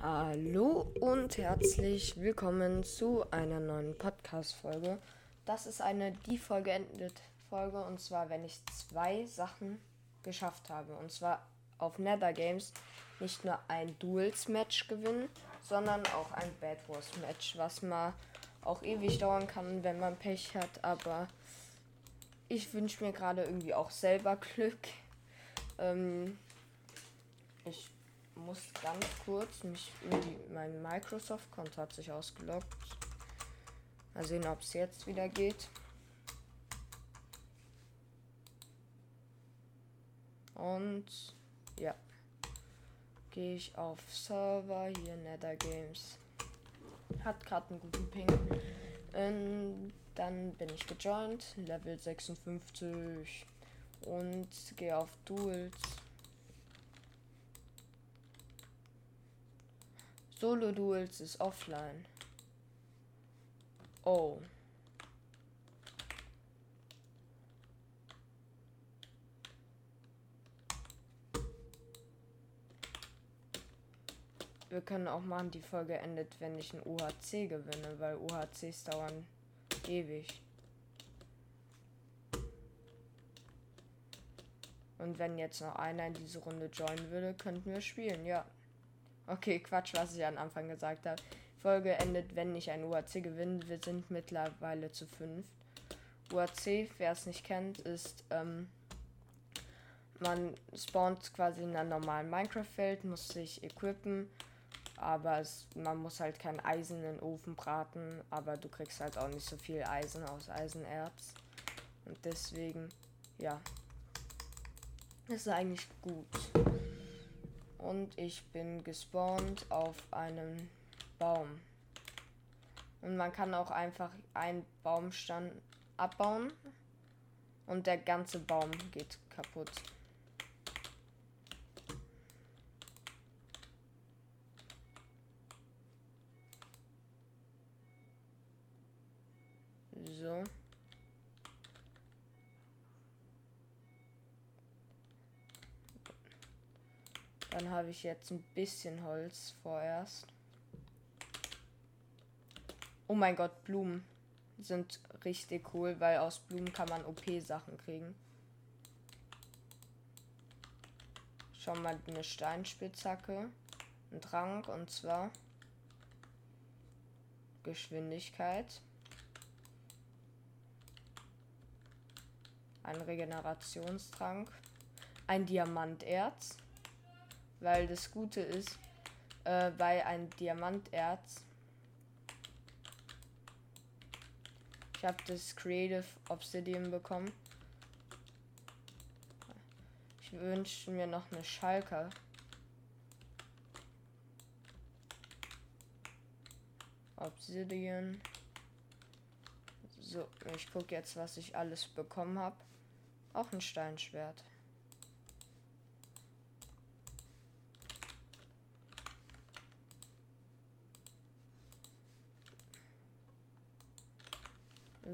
Hallo und herzlich willkommen zu einer neuen Podcast-Folge. Das ist eine die Folge endet Folge und zwar, wenn ich zwei Sachen geschafft habe. Und zwar auf Nether Games nicht nur ein Duels-Match gewinnen, sondern auch ein Bad Wars-Match, was mal auch ewig dauern kann, wenn man Pech hat. Aber ich wünsche mir gerade irgendwie auch selber Glück. Ähm, ich muss ganz kurz mich in die, mein Microsoft-Konto hat sich ausgeloggt. Mal sehen, ob es jetzt wieder geht. Und ja, gehe ich auf Server, hier Nether Games. Hat gerade einen guten Ping. Und dann bin ich gejoint, Level 56 und gehe auf Duels. Solo Duels ist offline. Oh. Wir können auch machen, die Folge endet, wenn ich ein UHC gewinne, weil UHCs dauern ewig. Und wenn jetzt noch einer in diese Runde joinen würde, könnten wir spielen, ja. Okay, Quatsch, was ich am Anfang gesagt habe. Folge endet, wenn ich ein UAC gewinne. Wir sind mittlerweile zu fünf. UAC, wer es nicht kennt, ist, ähm, man spawnt quasi in einem normalen Minecraft-Welt, muss sich equippen, aber es, man muss halt kein Eisen in den Ofen braten, aber du kriegst halt auch nicht so viel Eisen aus Eisenerz. Und deswegen, ja, ist eigentlich gut. Und ich bin gespawnt auf einem Baum. Und man kann auch einfach einen Baumstamm abbauen und der ganze Baum geht kaputt. So. Dann habe ich jetzt ein bisschen Holz vorerst. Oh mein Gott, Blumen sind richtig cool, weil aus Blumen kann man OP-Sachen kriegen. Schon mal eine Steinspitzhacke. Ein Trank und zwar Geschwindigkeit. Ein Regenerationstrank. Ein Diamanterz. Weil das Gute ist, äh, bei ein Diamanterz. Ich habe das Creative Obsidian bekommen. Ich wünsche mir noch eine Schalker. Obsidian. So, ich gucke jetzt, was ich alles bekommen habe. Auch ein Steinschwert.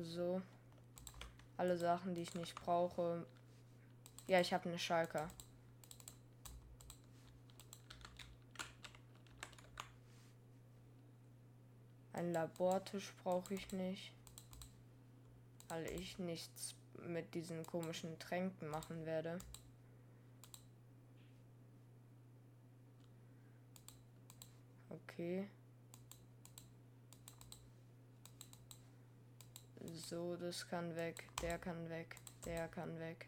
So. Alle Sachen, die ich nicht brauche. Ja, ich habe eine Schalker. Ein Labortisch brauche ich nicht. Weil ich nichts mit diesen komischen Tränken machen werde. Okay. So, das kann weg, der kann weg, der kann weg.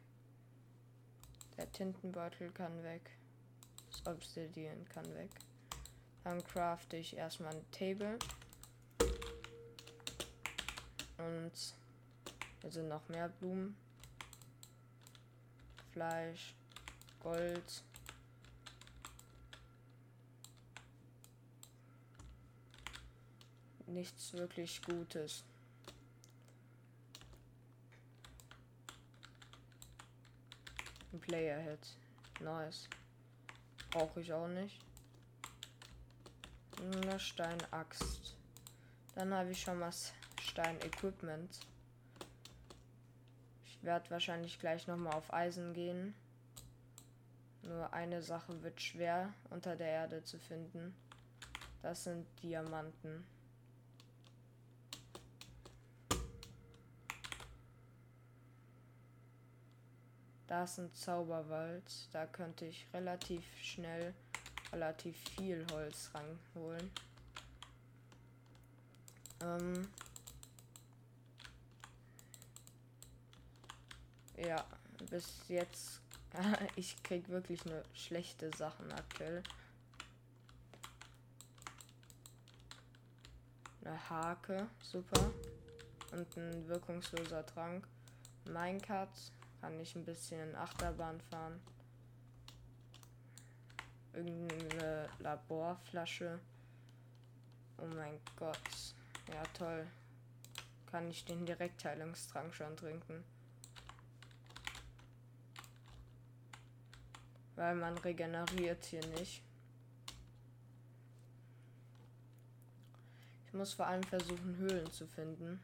Der Tintenbeutel kann weg. Das Obsidian kann weg. Dann crafte ich erstmal ein Table. Und sind noch mehr Blumen. Fleisch, Gold. Nichts wirklich Gutes. Player Hit. Nice. Brauche ich auch nicht. Eine Steinaxt. Dann habe ich schon was Stein-Equipment. Ich werde wahrscheinlich gleich nochmal auf Eisen gehen. Nur eine Sache wird schwer unter der Erde zu finden. Das sind Diamanten. Da ist ein Zauberwald. Da könnte ich relativ schnell relativ viel Holz ranholen. Ähm ja, bis jetzt. ich krieg wirklich nur schlechte Sachen aktuell. Eine Hake, super. Und ein wirkungsloser Trank. Minecart kann ich ein bisschen Achterbahn fahren. Irgendeine Laborflasche. Oh mein Gott. Ja, toll. Kann ich den Direktheilungstrank schon trinken? Weil man regeneriert hier nicht. Ich muss vor allem versuchen, Höhlen zu finden.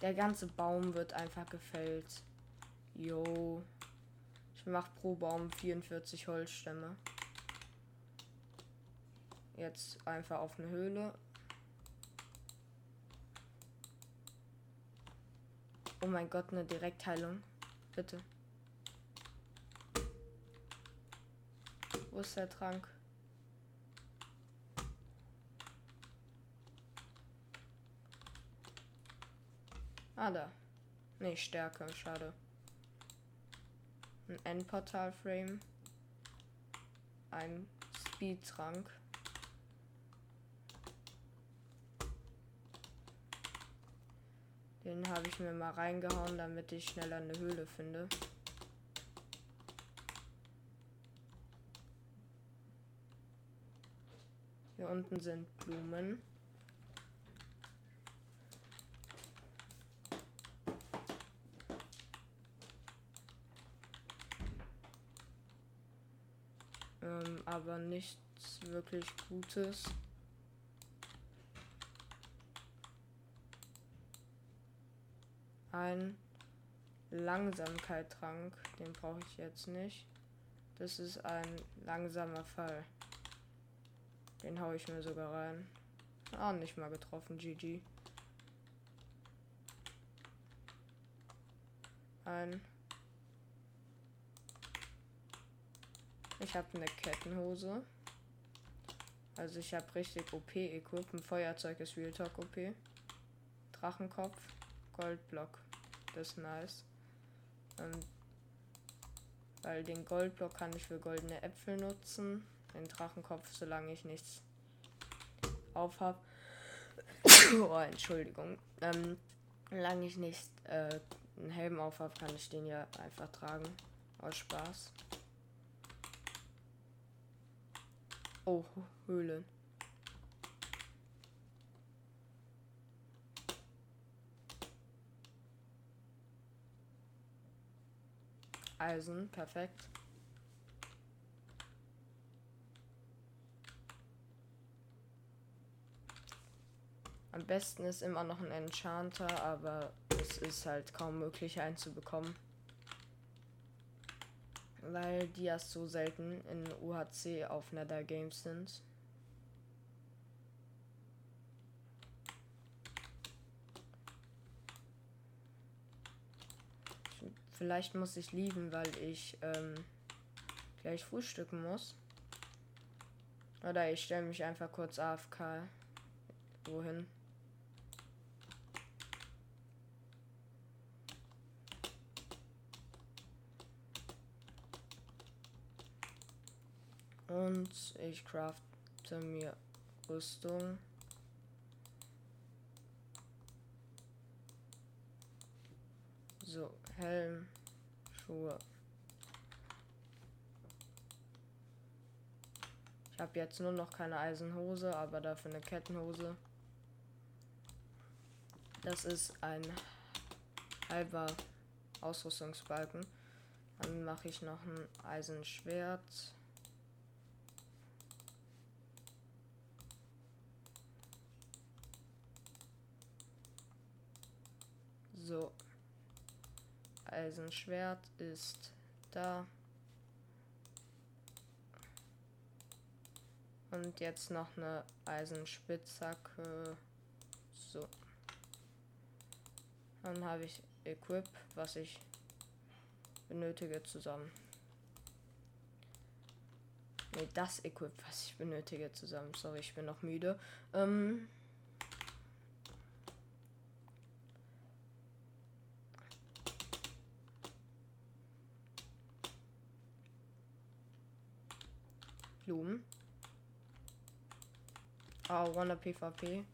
Der ganze Baum wird einfach gefällt. Jo. Ich mache pro Baum 44 Holzstämme. Jetzt einfach auf eine Höhle. Oh mein Gott, eine Direktheilung. Bitte. Wo ist der Trank? Ah, da. Nee, Stärke, schade. Ein Endportal-Frame. Ein Speed-Trank. Den habe ich mir mal reingehauen, damit ich schneller eine Höhle finde. Hier unten sind Blumen. Ähm, aber nichts wirklich Gutes. Ein Langsamkeit-Trank, den brauche ich jetzt nicht. Das ist ein langsamer Fall. Den haue ich mir sogar rein. Ah, nicht mal getroffen, GG. Ein Ich habe eine Kettenhose. Also ich habe richtig OP-Equip. Ein Feuerzeug ist Real Talk OP. Drachenkopf, Goldblock. Das ist nice. Und weil den Goldblock kann ich für goldene Äpfel nutzen. Den Drachenkopf, solange ich nichts aufhab. oh, Entschuldigung. Ähm, solange ich nicht äh, einen Helm aufhab, kann ich den ja einfach tragen. Aus Spaß. Oh, Höhlen. Eisen, perfekt. Am besten ist immer noch ein Enchanter, aber es ist halt kaum möglich einzubekommen weil die ja so selten in UHC auf Nether Games sind. Vielleicht muss ich lieben, weil ich ähm, gleich frühstücken muss. Oder ich stelle mich einfach kurz AFK wohin. Und ich crafte mir Rüstung. So, Helm, Schuhe. Ich habe jetzt nur noch keine Eisenhose, aber dafür eine Kettenhose. Das ist ein halber Ausrüstungsbalken. Dann mache ich noch ein Eisenschwert. So. Also, Eisenschwert ist da. Und jetzt noch eine Eisenspitzhacke. So. Dann habe ich Equip, was ich benötige, zusammen. Ne, das Equip, was ich benötige, zusammen. Sorry, ich bin noch müde. Ähm Blumen. Oh, wanna PvP?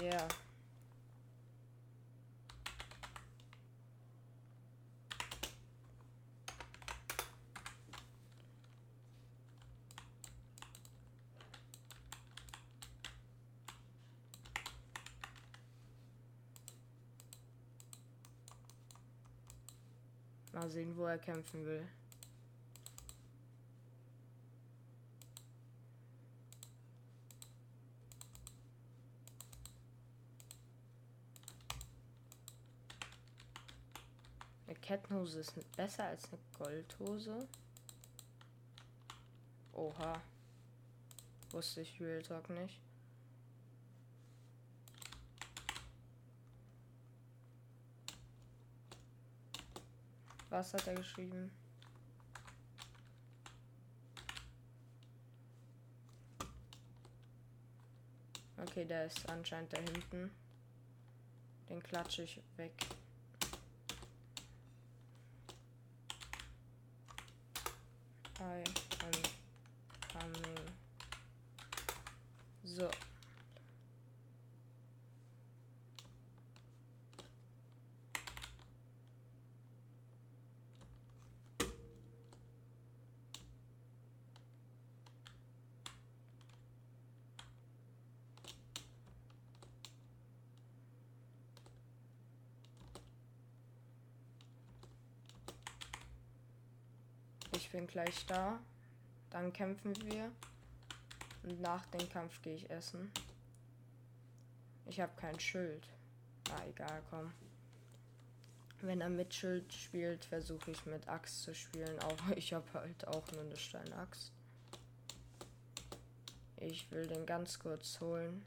Yeah. Mal sehen, wo er kämpfen will. Kettenhose ist besser als eine Goldhose. Oha. Wusste ich Real Talk nicht. Was hat er geschrieben? Okay, der ist anscheinend da hinten. Den klatsche ich weg. I am coming. So. Ich bin gleich da. Dann kämpfen wir. Und nach dem Kampf gehe ich essen. Ich habe kein Schild. Ah, egal, komm. Wenn er mit Schild spielt, versuche ich mit Axt zu spielen. Auch ich habe halt auch nur eine Steinaxt. Ich will den ganz kurz holen.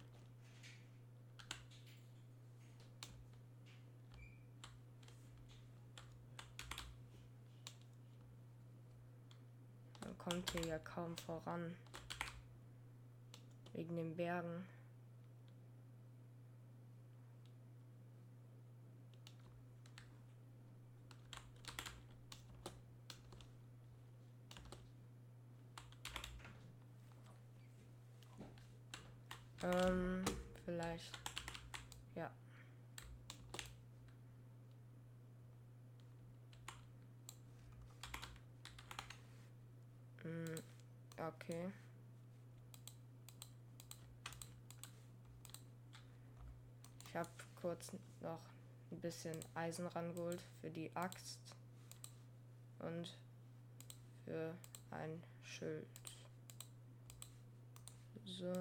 Man kommt hier ja kaum voran. Wegen den Bergen. Ähm, vielleicht. Ja. Mm, okay. Ich habe kurz noch ein bisschen Eisen rangeholt für die Axt und für ein Schild. So.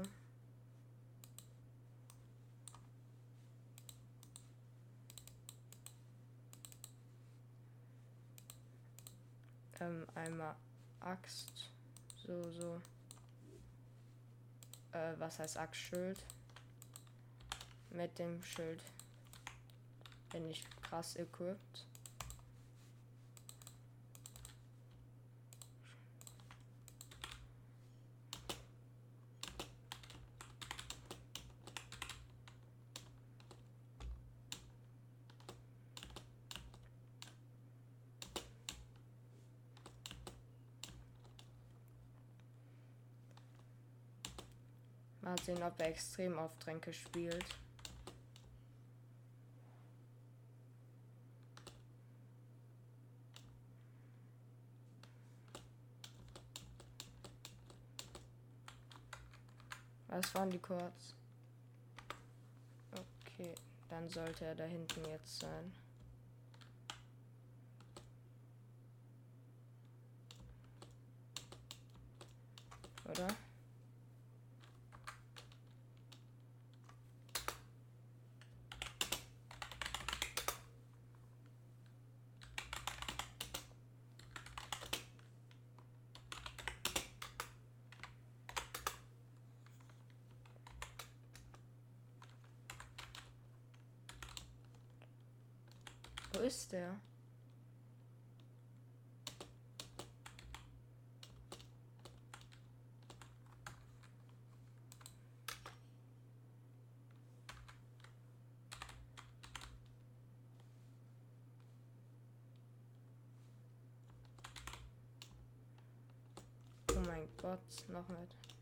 Ähm, einmal Axt. So, so. Äh, was heißt Axtschild? Mit dem Schild bin ich krass equipped. Mal sehen, ob er extrem auf Tränke spielt. Was waren die kurz? Okay, dann sollte er da hinten jetzt sein. Oder? Ist der? Oh mein Gott, noch mit.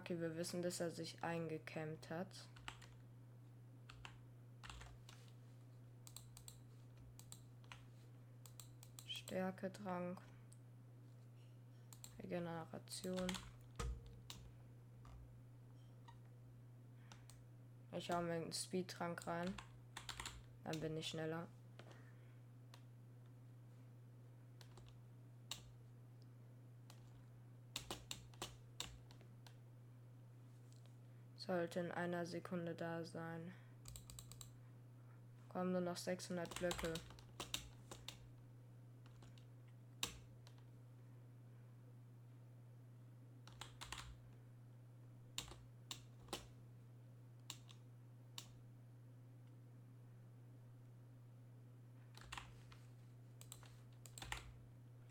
Okay, wir wissen, dass er sich eingecampt hat. Stärketrank. Regeneration. Ich hau mir einen Speedtrank rein. Dann bin ich schneller. Sollte in einer Sekunde da sein. Kommen nur noch 600 Blöcke.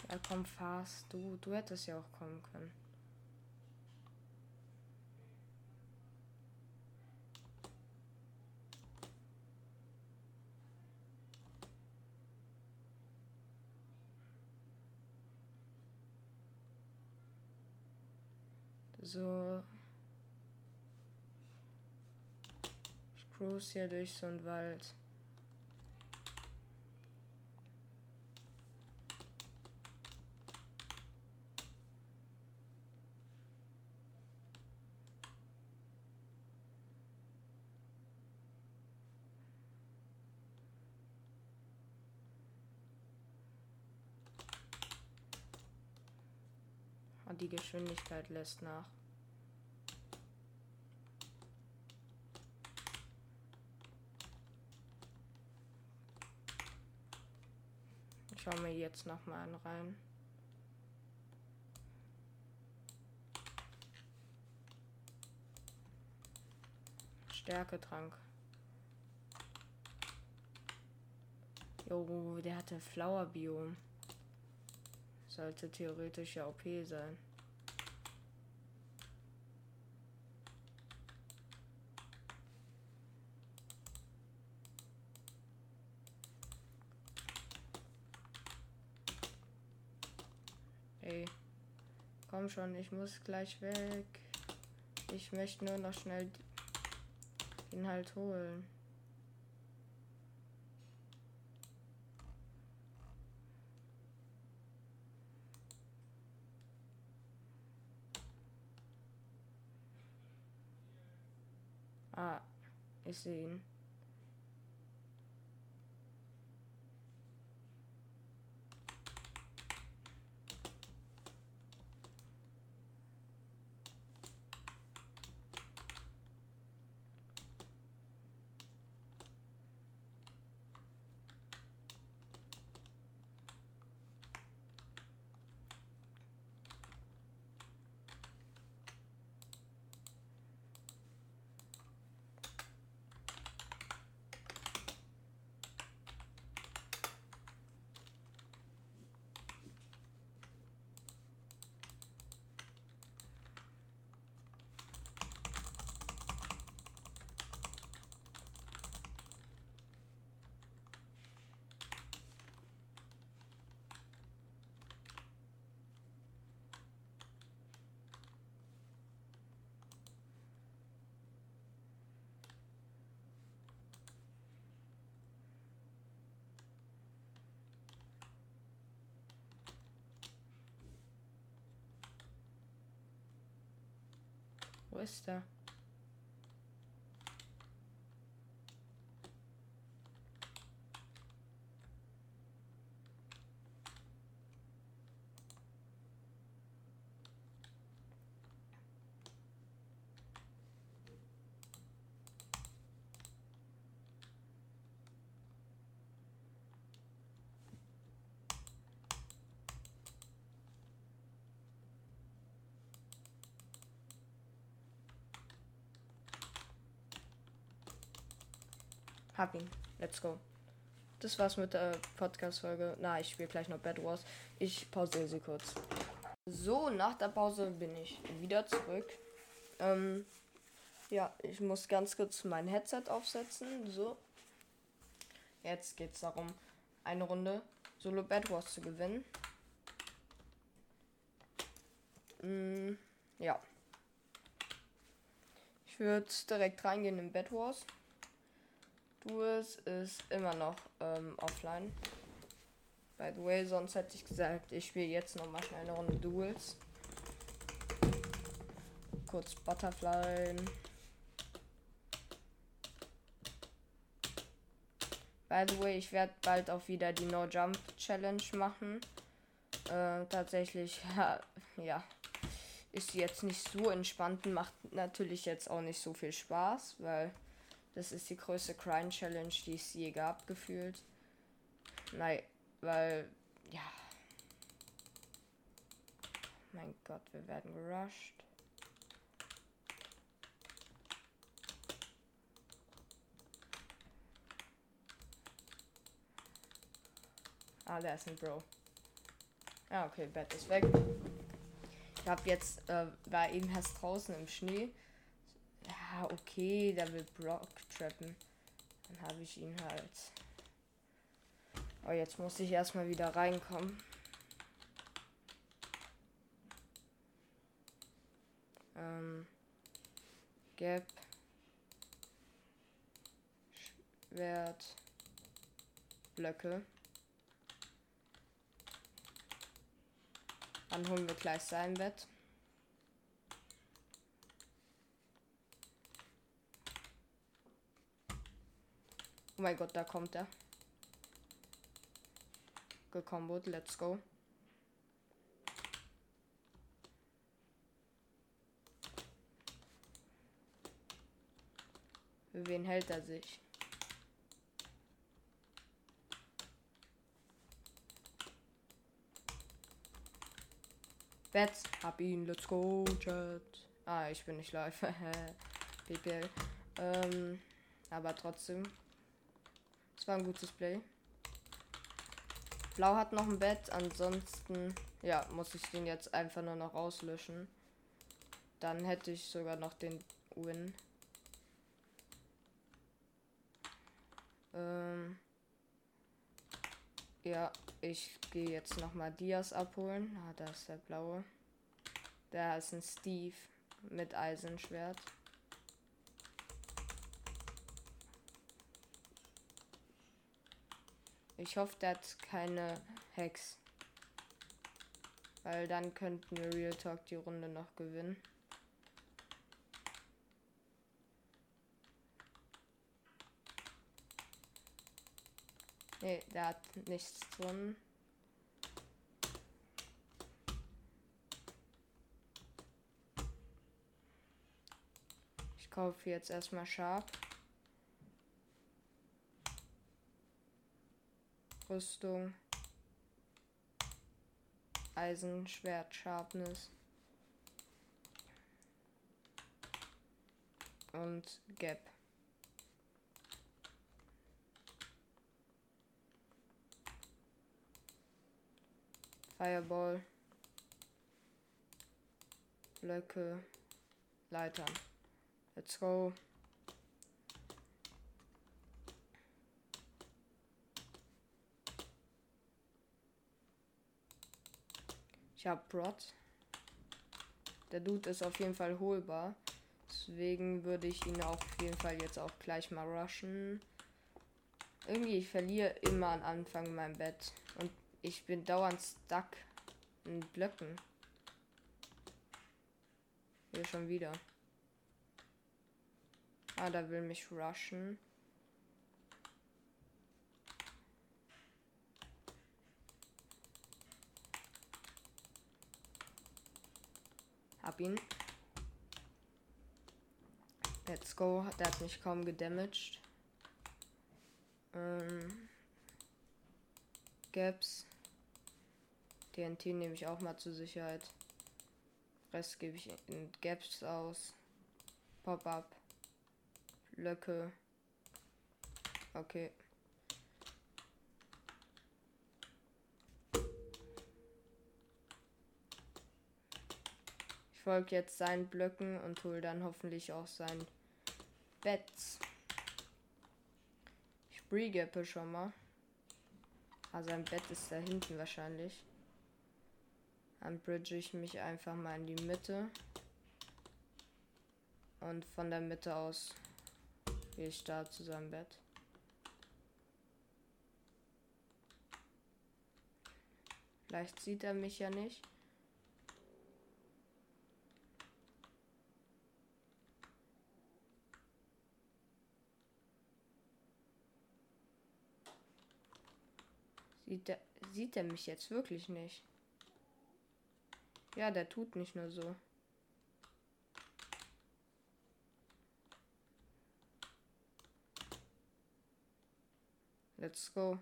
Ja, komm fast. Du, du hättest ja auch kommen können. So. Ich cruise hier durch so einen Wald. Und die Geschwindigkeit lässt nach. Ich schau mir jetzt noch mal einen rein. Stärketrank. Jo, der hatte Flower Biom. Sollte theoretisch ja OP sein. Ey. Schon, ich muss gleich weg. Ich möchte nur noch schnell ihn halt holen. Ah, ich sehe ihn. Wo er? Hab ihn. Let's go. Das war's mit der Podcast-Folge. Na, ich spiele gleich noch Bad Wars. Ich pausiere sie kurz. So, nach der Pause bin ich wieder zurück. Ähm, ja, ich muss ganz kurz mein Headset aufsetzen. So. Jetzt geht's darum, eine Runde Solo Bad Wars zu gewinnen. Mm, ja. Ich würde direkt reingehen in Bad Wars. Duels ist immer noch ähm, offline. By the way, sonst hätte ich gesagt, ich spiele jetzt noch mal schnell eine Runde Duels. Kurz Butterfly. By the way, ich werde bald auch wieder die No Jump Challenge machen. Äh, tatsächlich, ja, ist jetzt nicht so entspannt und macht natürlich jetzt auch nicht so viel Spaß, weil das ist die größte Crime Challenge, die es je gab, gefühlt. Nein, weil, ja. Mein Gott, wir werden gerusht. Ah, da ist ein Bro. Ja, okay, Bett ist weg. Ich hab jetzt, äh, war eben erst draußen im Schnee. Ja, okay, der will Brock trappen. Dann habe ich ihn halt. Oh, jetzt muss ich erstmal wieder reinkommen. Ähm, Gap. Schwert. Blöcke. Dann holen wir gleich sein Bett. Oh mein Gott, da kommt er. Gekombot, let's go. Für wen hält er sich? Bets, hab ihn, let's go, Chat. Ah, ich bin nicht live. PPL. Ähm, aber trotzdem. War ein gutes Play. Blau hat noch ein Bett, ansonsten, ja, muss ich den jetzt einfach nur noch auslöschen. Dann hätte ich sogar noch den Win. Ähm, ja, ich gehe jetzt noch mal Dias abholen. Ah, da ist der blaue. Da ist ein Steve mit Eisenschwert. Ich hoffe, der hat keine Hex. Weil dann könnten wir Real Talk die Runde noch gewinnen. Ne, der hat nichts drin. Ich kaufe jetzt erstmal Sharp. Rüstung. Eisen, Schwert, Sharpness. Und Gap. Fireball. Blöcke. Leitern. Let's go. Ich habe Brot. Der Dude ist auf jeden Fall holbar. Deswegen würde ich ihn auf jeden Fall jetzt auch gleich mal rushen. Irgendwie, ich verliere immer am Anfang mein Bett. Und ich bin dauernd stuck in Blöcken. Hier schon wieder. Ah, da will mich rushen. Hab ihn. Let's go. Der hat mich kaum gedamaged. Ähm, Gaps. TNT nehme ich auch mal zur Sicherheit. Rest gebe ich in Gaps aus. Pop-up. Blöcke. Okay. Folge jetzt seinen Blöcken und hole dann hoffentlich auch sein Bett. Ich bregappe schon mal. Also ein Bett ist da hinten wahrscheinlich. Dann bridge ich mich einfach mal in die Mitte. Und von der Mitte aus gehe ich da zu seinem Bett. Vielleicht sieht er mich ja nicht. Sieht er, sieht er mich jetzt wirklich nicht? Ja, der tut nicht nur so. Let's go.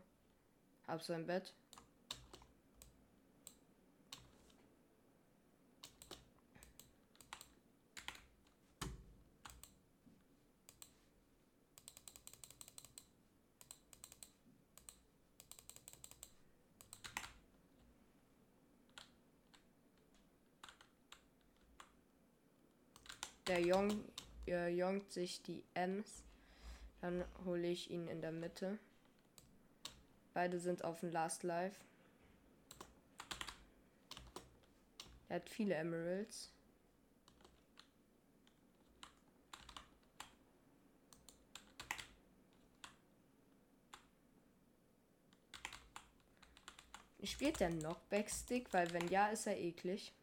Hab sein Bett. Der Jong äh, jongt sich die Ms. Dann hole ich ihn in der Mitte. Beide sind auf dem Last Life. Er hat viele Emeralds. Spielt der Knockback Stick? Weil wenn ja, ist er eklig.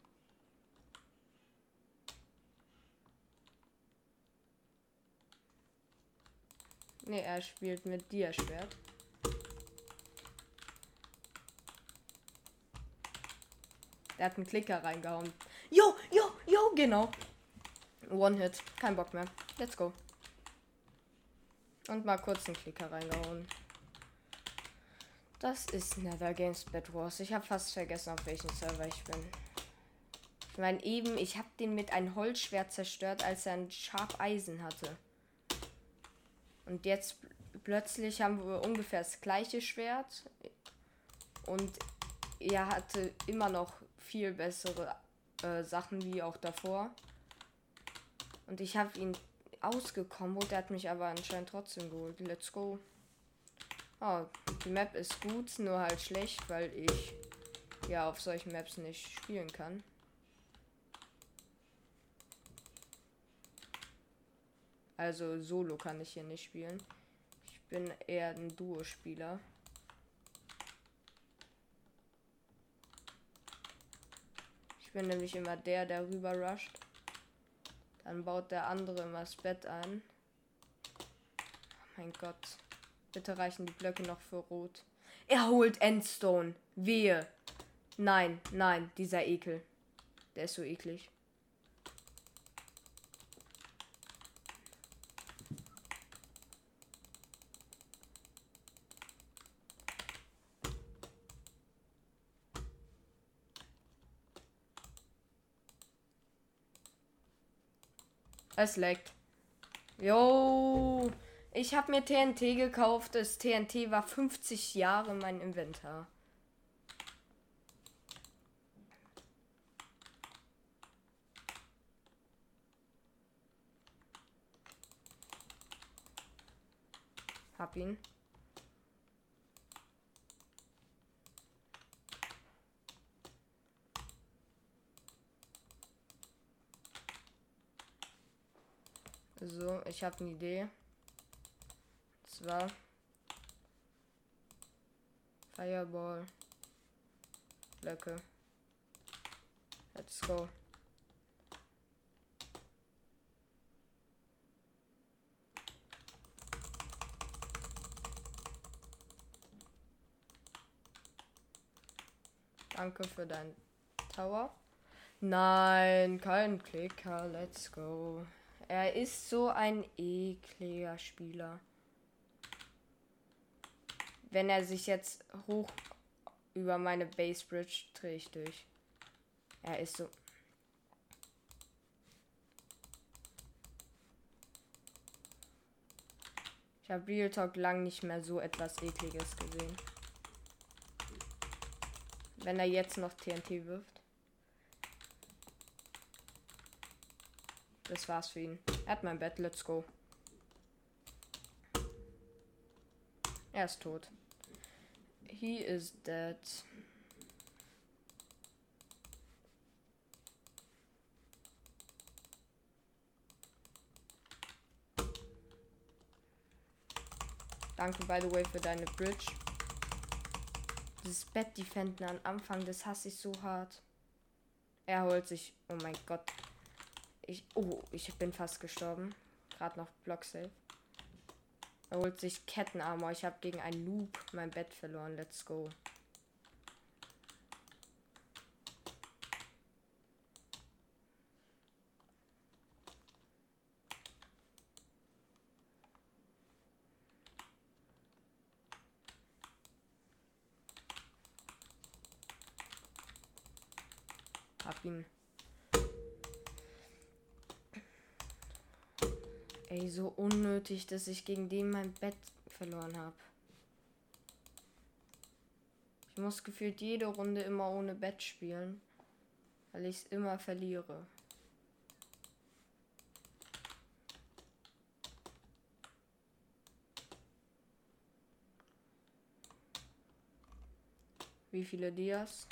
Ne, er spielt mit dir Schwert. Der hat einen Klicker reingehauen. Jo, jo, jo, genau. One Hit. Kein Bock mehr. Let's go. Und mal kurz einen Klicker reingehauen. Das ist Nether Games Bad Wars. Ich habe fast vergessen, auf welchem Server ich bin. Ich meine, eben, ich habe den mit einem Holzschwert zerstört, als er ein Sharp Eisen hatte. Und jetzt plötzlich haben wir ungefähr das gleiche Schwert. Und er hatte immer noch viel bessere äh, Sachen wie auch davor. Und ich habe ihn ausgekommen der hat mich aber anscheinend trotzdem geholt. Let's go. Oh, die Map ist gut, nur halt schlecht, weil ich ja auf solchen Maps nicht spielen kann. Also solo kann ich hier nicht spielen. Ich bin eher ein Duo-Spieler. Ich bin nämlich immer der, der rüber rusht. Dann baut der andere immer das Bett ein. Oh mein Gott. Bitte reichen die Blöcke noch für Rot. Er holt Endstone. Wehe. Nein, nein, dieser Ekel. Der ist so eklig. Es leckt. Jo. Ich habe mir TNT gekauft. Das TNT war 50 Jahre mein Inventar. Hab ihn. So, ich habe eine Idee. Und zwar Fireball. Blöcke. Let's go. Danke für dein Tower. Nein, kein Klicker. Let's go. Er ist so ein ekliger Spieler. Wenn er sich jetzt hoch über meine Base Bridge drehe ich durch. Er ist so. Ich habe Real Talk lang nicht mehr so etwas ekliges gesehen. Wenn er jetzt noch TNT wirft. Das war's für ihn. Er hat mein Bett. Let's go. Er ist tot. He is dead. Danke, by the way, für deine Bridge. Dieses Bett defenden am Anfang, das hasse ich so hart. Er holt sich. Oh mein Gott. Ich. Oh, ich bin fast gestorben. Gerade noch Block safe. Er holt sich Kettenarmor. Ich habe gegen einen Noob mein Bett verloren. Let's go. Hab ihn. Ey, so unnötig, dass ich gegen den mein Bett verloren habe. Ich muss gefühlt jede Runde immer ohne Bett spielen, weil ich es immer verliere. Wie viele Dias?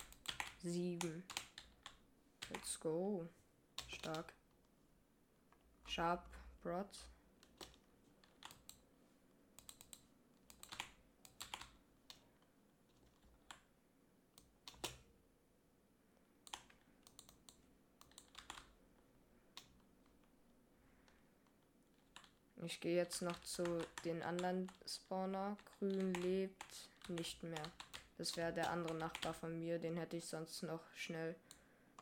Sieben. Let's go. Stark. Sharp, Broad. Ich gehe jetzt noch zu den anderen Spawner. Grün lebt nicht mehr. Das wäre der andere Nachbar von mir. Den hätte ich sonst noch schnell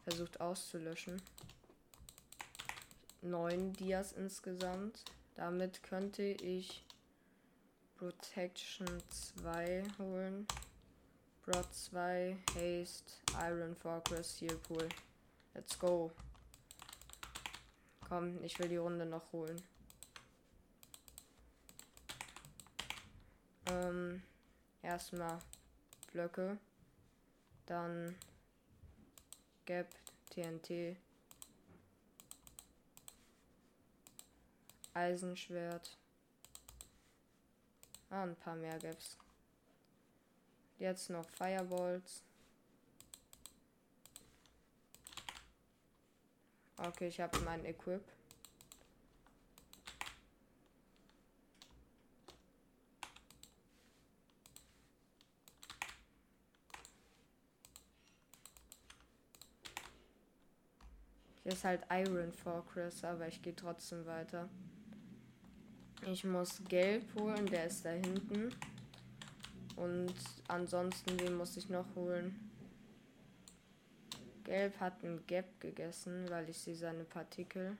versucht auszulöschen. Neun Dias insgesamt. Damit könnte ich Protection 2 holen. Broad 2, Haste, Iron Fortress, Heal Pool. Let's go. Komm, ich will die Runde noch holen. Ähm, erstmal Blöcke. Dann Gap, TNT, Eisenschwert. Ah, ein paar mehr Gaps. Jetzt noch Fireballs. Okay, ich habe mein Equip. Hier ist halt Iron Fortress, aber ich gehe trotzdem weiter. Ich muss Gelb holen, der ist da hinten. Und ansonsten, wen muss ich noch holen? Gelb hat ein Gap gegessen, weil ich sehe seine Partikel.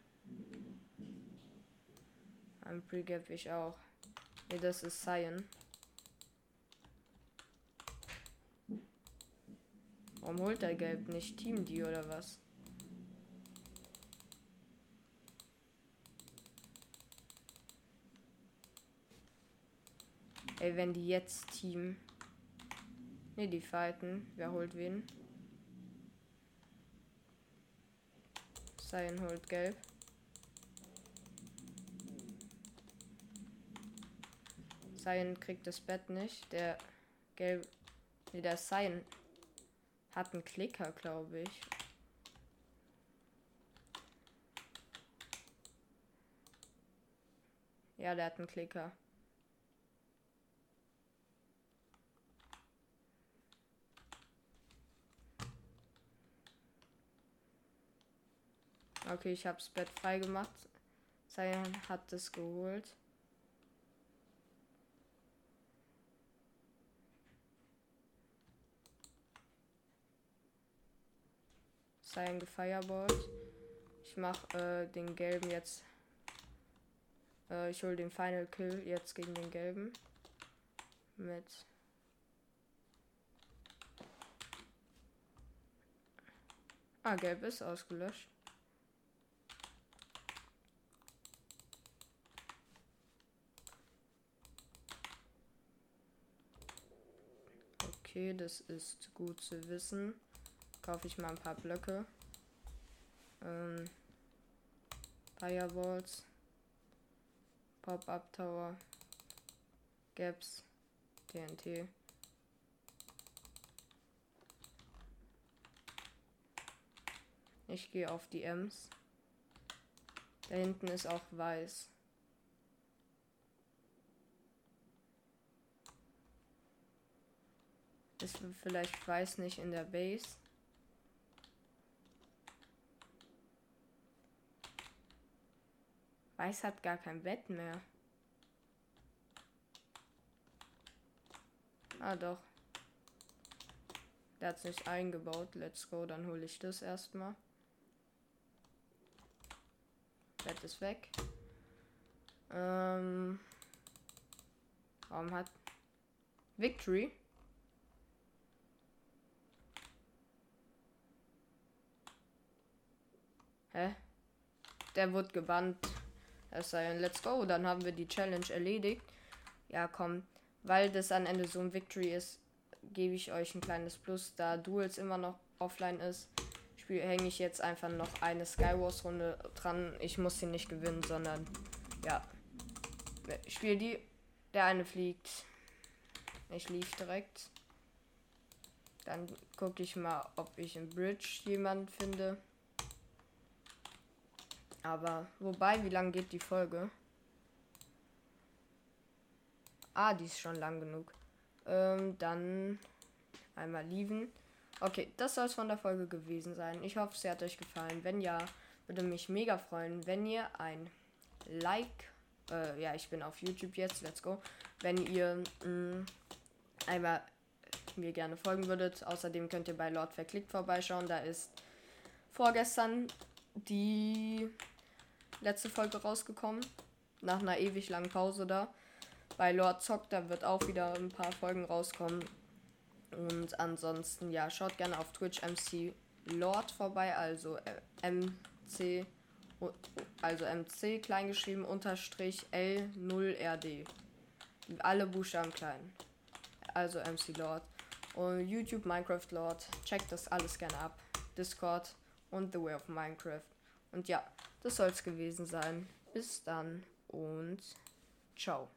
Ein Pre-Gap ich auch. Ne, das ist Cyan. Warum holt er Gelb nicht? Team die oder was? Wenn die jetzt Team. Ne, die fighten. Wer holt wen? Cyan holt gelb. Cyan kriegt das Bett nicht. Der gelb. Ne, der Cyan hat einen Klicker, glaube ich. Ja, der hat einen Klicker. Okay, ich habe das Bett frei gemacht. Cyan hat es geholt. Cyan gefeierballt. Ich mache äh, den gelben jetzt. Äh, ich hole den Final Kill jetzt gegen den gelben. Mit. Ah, gelb ist ausgelöscht. Okay, das ist gut zu wissen. Kaufe ich mal ein paar Blöcke. Ähm, Fireballs. Pop-Up Tower. Gaps. TNT. Ich gehe auf die Ems. Da hinten ist auch weiß. Ist vielleicht weiß nicht in der Base. Weiß hat gar kein Bett mehr. Ah doch. Der hat es nicht eingebaut. Let's go, dann hole ich das erstmal. Bett ist weg. Ähm, warum hat Victory? Hä? Der wird gebannt. Es sei ein Let's Go. Dann haben wir die Challenge erledigt. Ja, komm. Weil das am Ende so ein Victory ist, gebe ich euch ein kleines Plus. Da Duels immer noch offline ist, hänge ich jetzt einfach noch eine Skywars Runde dran. Ich muss sie nicht gewinnen, sondern ja. Ich spiele die. Der eine fliegt. Ich lief direkt. Dann gucke ich mal, ob ich im Bridge jemand finde. Aber wobei, wie lange geht die Folge? Ah, die ist schon lang genug. Ähm, dann einmal lieben. Okay, das soll es von der Folge gewesen sein. Ich hoffe, sie hat euch gefallen. Wenn ja, würde mich mega freuen, wenn ihr ein Like, äh, ja, ich bin auf YouTube jetzt, let's go. Wenn ihr mh, mm, einmal mir gerne folgen würdet. Außerdem könnt ihr bei Lord Verklickt vorbeischauen. Da ist vorgestern die letzte Folge rausgekommen. Nach einer ewig langen Pause da. Bei Lord Zock, da wird auch wieder ein paar Folgen rauskommen. Und ansonsten, ja, schaut gerne auf Twitch MC Lord vorbei, also äh, MC, also MC kleingeschrieben unterstrich L0RD. Alle Buchstaben klein. Also MC Lord. Und YouTube Minecraft Lord. Checkt das alles gerne ab. Discord und The Way of Minecraft. Und ja, das soll es gewesen sein. Bis dann und ciao.